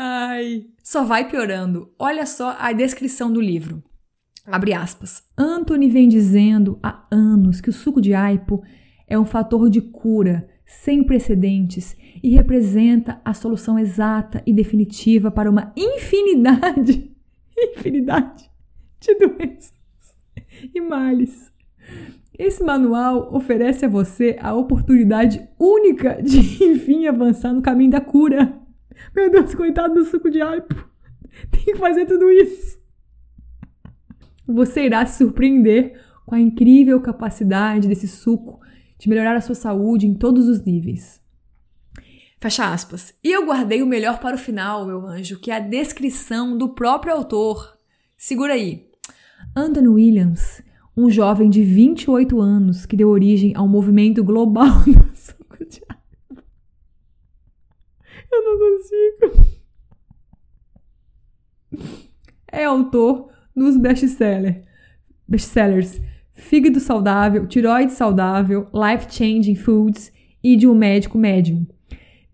Ai, só vai piorando. Olha só a descrição do livro. Abre aspas. Anthony vem dizendo há anos que o suco de aipo é um fator de cura sem precedentes e representa a solução exata e definitiva para uma infinidade, infinidade de doenças e males. Esse manual oferece a você a oportunidade única de, enfim, avançar no caminho da cura. Meu Deus, coitado do suco de aipo. Tem que fazer tudo isso. Você irá se surpreender com a incrível capacidade desse suco de melhorar a sua saúde em todos os níveis. Fecha aspas. E eu guardei o melhor para o final, meu anjo, que é a descrição do próprio autor. Segura aí. Anthony Williams um jovem de 28 anos que deu origem ao movimento global do suco de. Eu não consigo. É autor dos best-sellers, best-sellers Fígado Saudável, Tiroide Saudável, Life Changing Foods e de um médico médium.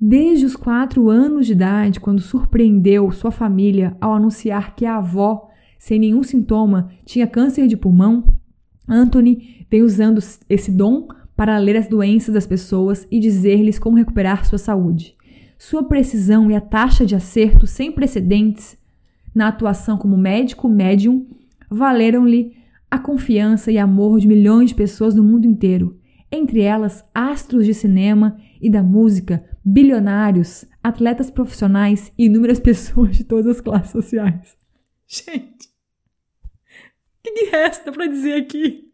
Desde os quatro anos de idade, quando surpreendeu sua família ao anunciar que a avó, sem nenhum sintoma, tinha câncer de pulmão, Anthony vem usando esse dom para ler as doenças das pessoas e dizer-lhes como recuperar sua saúde. Sua precisão e a taxa de acerto sem precedentes na atuação como médico médium valeram-lhe a confiança e amor de milhões de pessoas no mundo inteiro, entre elas astros de cinema e da música, bilionários, atletas profissionais e inúmeras pessoas de todas as classes sociais. Gente, que, que resta para dizer aqui?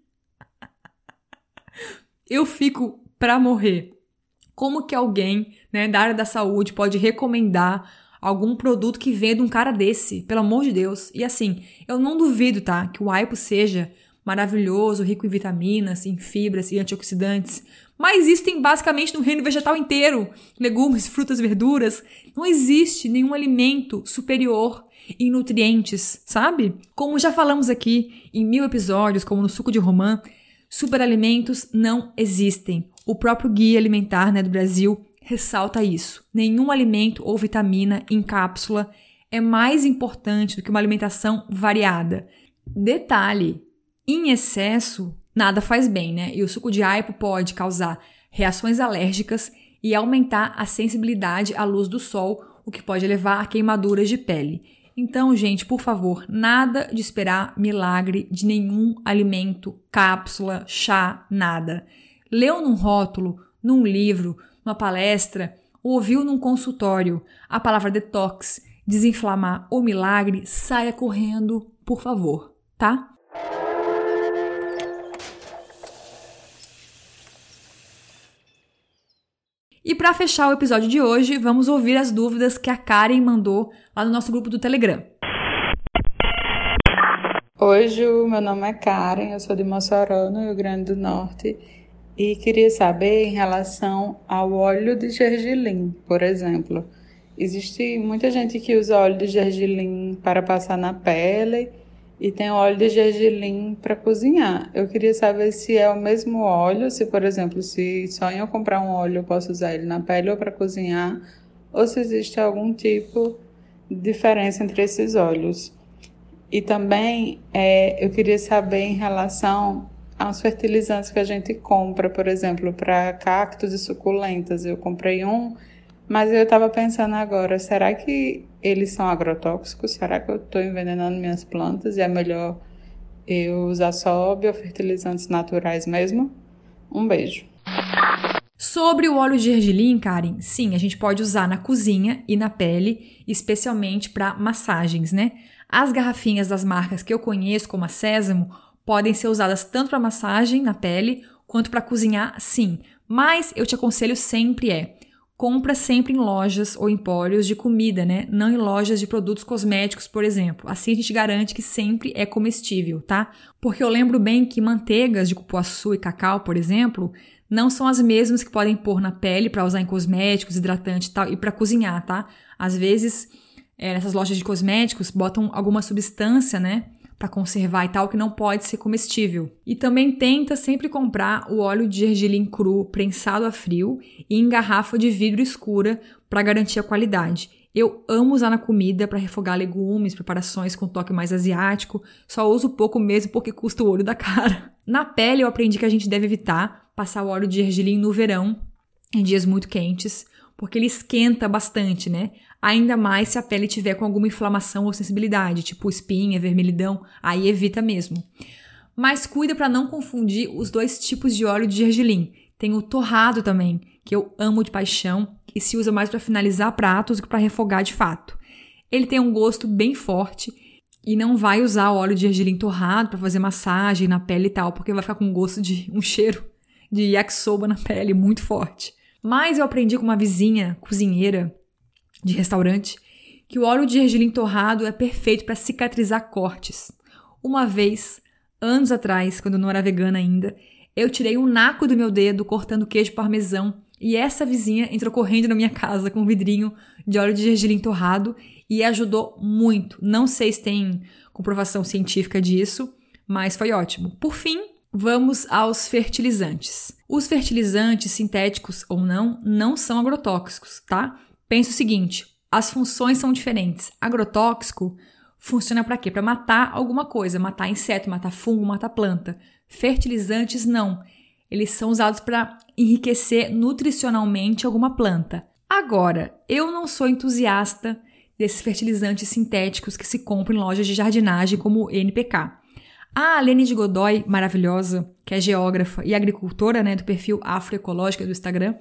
Eu fico para morrer. Como que alguém, né, da área da saúde pode recomendar algum produto que venha de um cara desse? Pelo amor de Deus. E assim, eu não duvido, tá, que o aipo seja maravilhoso, rico em vitaminas, em fibras e antioxidantes, mas isso tem basicamente no reino vegetal inteiro: legumes, frutas, verduras. Não existe nenhum alimento superior em nutrientes, sabe? Como já falamos aqui em mil episódios, como no suco de romã, superalimentos não existem. O próprio Guia Alimentar né, do Brasil ressalta isso. Nenhum alimento ou vitamina em cápsula é mais importante do que uma alimentação variada. Detalhe: em excesso, nada faz bem, né? E o suco de aipo pode causar reações alérgicas e aumentar a sensibilidade à luz do sol, o que pode levar a queimaduras de pele. Então, gente, por favor, nada de esperar milagre de nenhum alimento, cápsula, chá, nada. Leu num rótulo, num livro, numa palestra, ouviu num consultório a palavra detox, desinflamar ou milagre, saia correndo, por favor, tá? E para fechar o episódio de hoje, vamos ouvir as dúvidas que a Karen mandou lá no nosso grupo do Telegram.
Oi, Ju, meu nome é Karen, eu sou de Mossoró, no Rio Grande do Norte, e queria saber em relação ao óleo de gergelim, por exemplo. Existe muita gente que usa óleo de gergelim para passar na pele e tem óleo de gergelim para cozinhar. Eu queria saber se é o mesmo óleo, se por exemplo, se só em eu comprar um óleo eu posso usar ele na pele ou para cozinhar, ou se existe algum tipo de diferença entre esses óleos. E também é, eu queria saber em relação aos fertilizantes que a gente compra, por exemplo, para cactos e suculentas. Eu comprei um mas eu estava pensando agora, será que eles são agrotóxicos? Será que eu estou envenenando minhas plantas e é melhor eu usar só biofertilizantes naturais mesmo? Um beijo.
Sobre o óleo de gergelim, Karen, sim, a gente pode usar na cozinha e na pele, especialmente para massagens, né? As garrafinhas das marcas que eu conheço, como a Sésamo, podem ser usadas tanto para massagem na pele quanto para cozinhar, sim. Mas eu te aconselho sempre é compra sempre em lojas ou empórios de comida, né? Não em lojas de produtos cosméticos, por exemplo. Assim a gente garante que sempre é comestível, tá? Porque eu lembro bem que manteigas de cupuaçu e cacau, por exemplo, não são as mesmas que podem pôr na pele para usar em cosméticos, hidratante e tal, e para cozinhar, tá? Às vezes, é, nessas lojas de cosméticos, botam alguma substância, né? Para conservar e tal, que não pode ser comestível. E também tenta sempre comprar o óleo de gergelim cru prensado a frio e em garrafa de vidro escura para garantir a qualidade. Eu amo usar na comida para refogar legumes, preparações com toque mais asiático. Só uso pouco mesmo porque custa o olho da cara. Na pele eu aprendi que a gente deve evitar passar o óleo de gergelim no verão, em dias muito quentes, porque ele esquenta bastante, né? Ainda mais se a pele tiver com alguma inflamação ou sensibilidade, tipo espinha, vermelhidão, aí evita mesmo. Mas cuida para não confundir os dois tipos de óleo de gergelim. Tem o torrado também, que eu amo de paixão e se usa mais para finalizar pratos do que para refogar de fato. Ele tem um gosto bem forte e não vai usar óleo de gergelim torrado para fazer massagem na pele e tal, porque vai ficar com gosto de um cheiro de yakisoba na pele muito forte. Mas eu aprendi com uma vizinha cozinheira de restaurante que o óleo de gergelim torrado é perfeito para cicatrizar cortes. Uma vez, anos atrás, quando eu não era vegana ainda, eu tirei um naco do meu dedo cortando queijo parmesão e essa vizinha entrou correndo na minha casa com um vidrinho de óleo de gergelim torrado e ajudou muito. Não sei se tem comprovação científica disso, mas foi ótimo. Por fim, vamos aos fertilizantes. Os fertilizantes, sintéticos ou não, não são agrotóxicos, tá? Pensa o seguinte: as funções são diferentes. Agrotóxico funciona para quê? Para matar alguma coisa, matar inseto, matar fungo, matar planta. Fertilizantes não. Eles são usados para enriquecer nutricionalmente alguma planta. Agora, eu não sou entusiasta desses fertilizantes sintéticos que se compram em lojas de jardinagem como NPK. A Alene de Godoy, maravilhosa, que é geógrafa e agricultora né, do perfil Afroecológica do Instagram,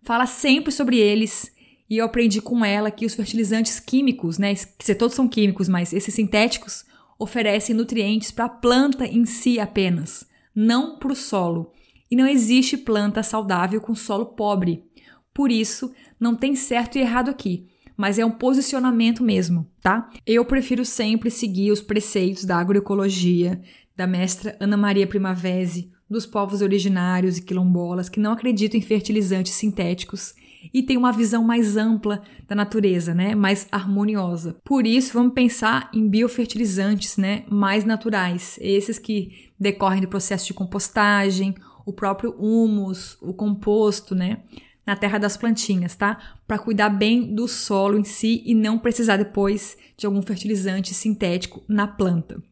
fala sempre sobre eles e eu aprendi com ela que os fertilizantes químicos, né, que todos são químicos, mas esses sintéticos oferecem nutrientes para a planta em si apenas, não para o solo. E não existe planta saudável com solo pobre. Por isso, não tem certo e errado aqui mas é um posicionamento mesmo, tá? Eu prefiro sempre seguir os preceitos da agroecologia, da mestra Ana Maria Primavesi, dos povos originários e quilombolas que não acreditam em fertilizantes sintéticos e têm uma visão mais ampla da natureza, né? Mais harmoniosa. Por isso, vamos pensar em biofertilizantes, né? Mais naturais, esses que decorrem do processo de compostagem, o próprio humus, o composto, né? na terra das plantinhas, tá? Para cuidar bem do solo em si e não precisar depois de algum fertilizante sintético na planta.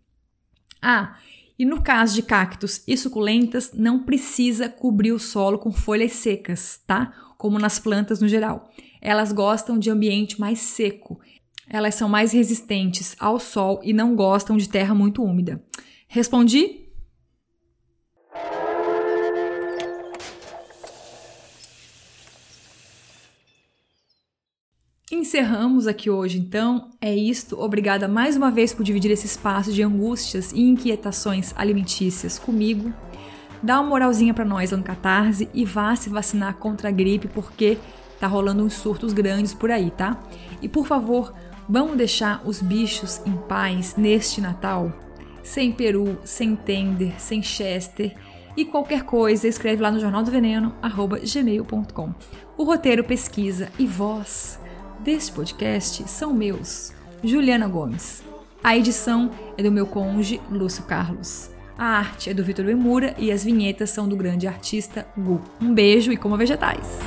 Ah, e no caso de cactos e suculentas, não precisa cobrir o solo com folhas secas, tá? Como nas plantas no geral. Elas gostam de ambiente mais seco. Elas são mais resistentes ao sol e não gostam de terra muito úmida. Respondi? Encerramos aqui hoje, então. É isto. Obrigada mais uma vez por dividir esse espaço de angústias e inquietações alimentícias comigo. Dá uma moralzinha para nós lá no Catarse e vá se vacinar contra a gripe, porque tá rolando uns surtos grandes por aí, tá? E por favor, vamos deixar os bichos em paz neste Natal? Sem peru, sem tender, sem chester e qualquer coisa, escreve lá no jornal do veneno, gmail.com. O roteiro, pesquisa e voz deste podcast são meus, Juliana Gomes. A edição é do meu cônjuge, Lúcio Carlos. A arte é do Vitor Emura e as vinhetas são do grande artista Gu. Um beijo e coma vegetais!